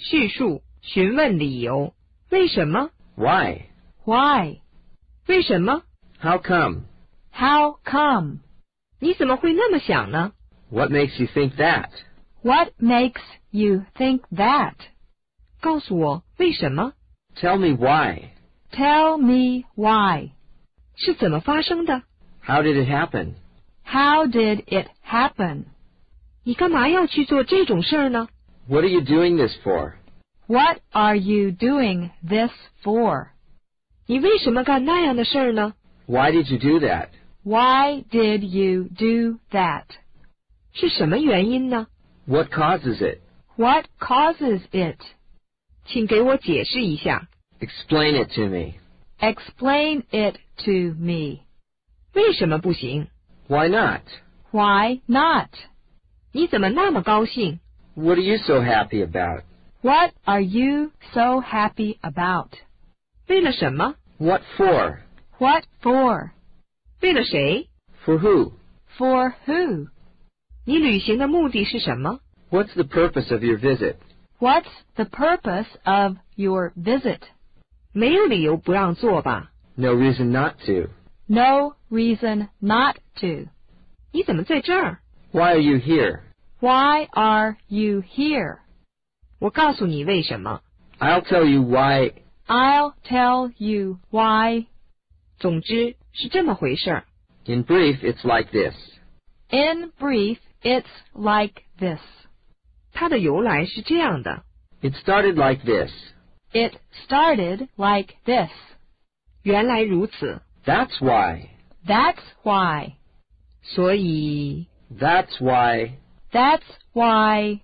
叙述、询问理由。为什么 Why? Why? 为什么 How come? How come? 你怎么会那么想呢？ What makes you think that? What makes you think that? 告诉我为什么 Tell me why. Tell me why. 是怎么发生的？ How did it happen? How did it happen? 你干嘛要去做这种事儿呢？ What are you doing this for? What are you doing this for? 你为什么干那样的事儿呢？ Why did you do that? Why did you do that? 是什么原因呢？ What causes it? What causes it? 请给我解释一下， Explain it to me. Explain it to me. 为什么不行？ Why not? Why not? 你怎么那么高兴？ What are you so happy about? What are you so happy about? 为了什么？ What for? What for? 为了谁？ For who? For who? 你旅行的目的是什么？ What's the purpose of your visit? What's the purpose of your visit? 没有理由不让做吧？ No reason not to. No reason not to. 你怎么在这儿？ Why are you here? Why are you here? 我告诉你为什么。 I'll tell you why. I'll tell you why. 总之是这么回事儿。 In brief, it's like this. In brief, it's like this. 它的由来是这样的： It started like this. It started like this. 原来如此， That's why. That's why. 所以 That's why. That's why.